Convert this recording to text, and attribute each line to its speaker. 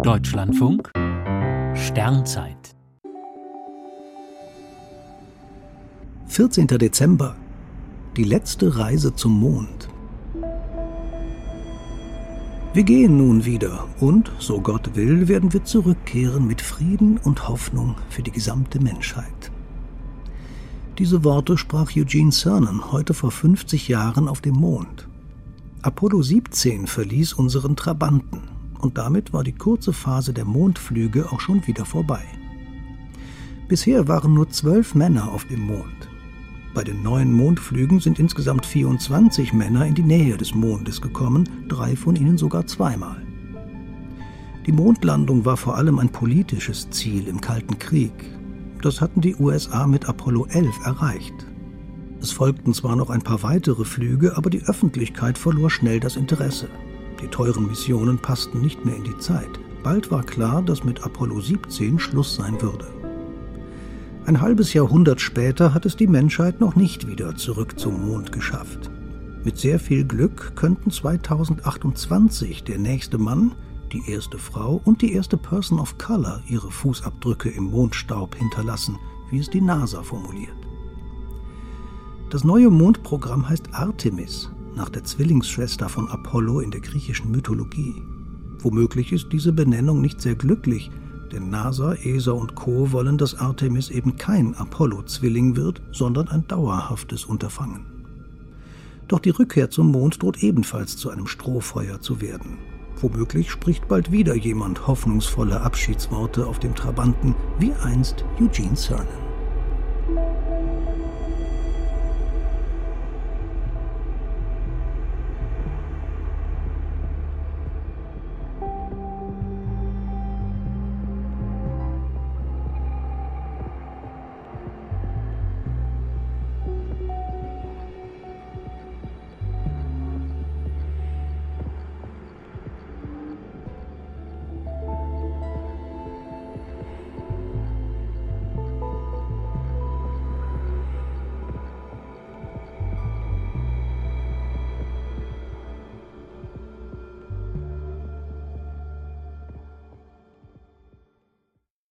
Speaker 1: Deutschlandfunk Sternzeit
Speaker 2: 14. Dezember. Die letzte Reise zum Mond. Wir gehen nun wieder und, so Gott will, werden wir zurückkehren mit Frieden und Hoffnung für die gesamte Menschheit. Diese Worte sprach Eugene Cernan heute vor 50 Jahren auf dem Mond. Apollo 17 verließ unseren Trabanten und damit war die kurze Phase der Mondflüge auch schon wieder vorbei. Bisher waren nur zwölf Männer auf dem Mond. Bei den neuen Mondflügen sind insgesamt 24 Männer in die Nähe des Mondes gekommen, drei von ihnen sogar zweimal. Die Mondlandung war vor allem ein politisches Ziel im Kalten Krieg. Das hatten die USA mit Apollo 11 erreicht. Es folgten zwar noch ein paar weitere Flüge, aber die Öffentlichkeit verlor schnell das Interesse. Die teuren Missionen passten nicht mehr in die Zeit. Bald war klar, dass mit Apollo 17 Schluss sein würde. Ein halbes Jahrhundert später hat es die Menschheit noch nicht wieder zurück zum Mond geschafft. Mit sehr viel Glück könnten 2028 der nächste Mann, die erste Frau und die erste Person of Color ihre Fußabdrücke im Mondstaub hinterlassen, wie es die NASA formuliert. Das neue Mondprogramm heißt Artemis, nach der Zwillingsschwester von Apollo in der griechischen Mythologie. Womöglich ist diese Benennung nicht sehr glücklich, denn NASA, ESA und Co. wollen, dass Artemis eben kein Apollo-Zwilling wird, sondern ein dauerhaftes Unterfangen. Doch die Rückkehr zum Mond droht ebenfalls zu einem Strohfeuer zu werden. Womöglich spricht bald wieder jemand hoffnungsvolle Abschiedsworte auf dem Trabanten, wie einst Eugene Cernan.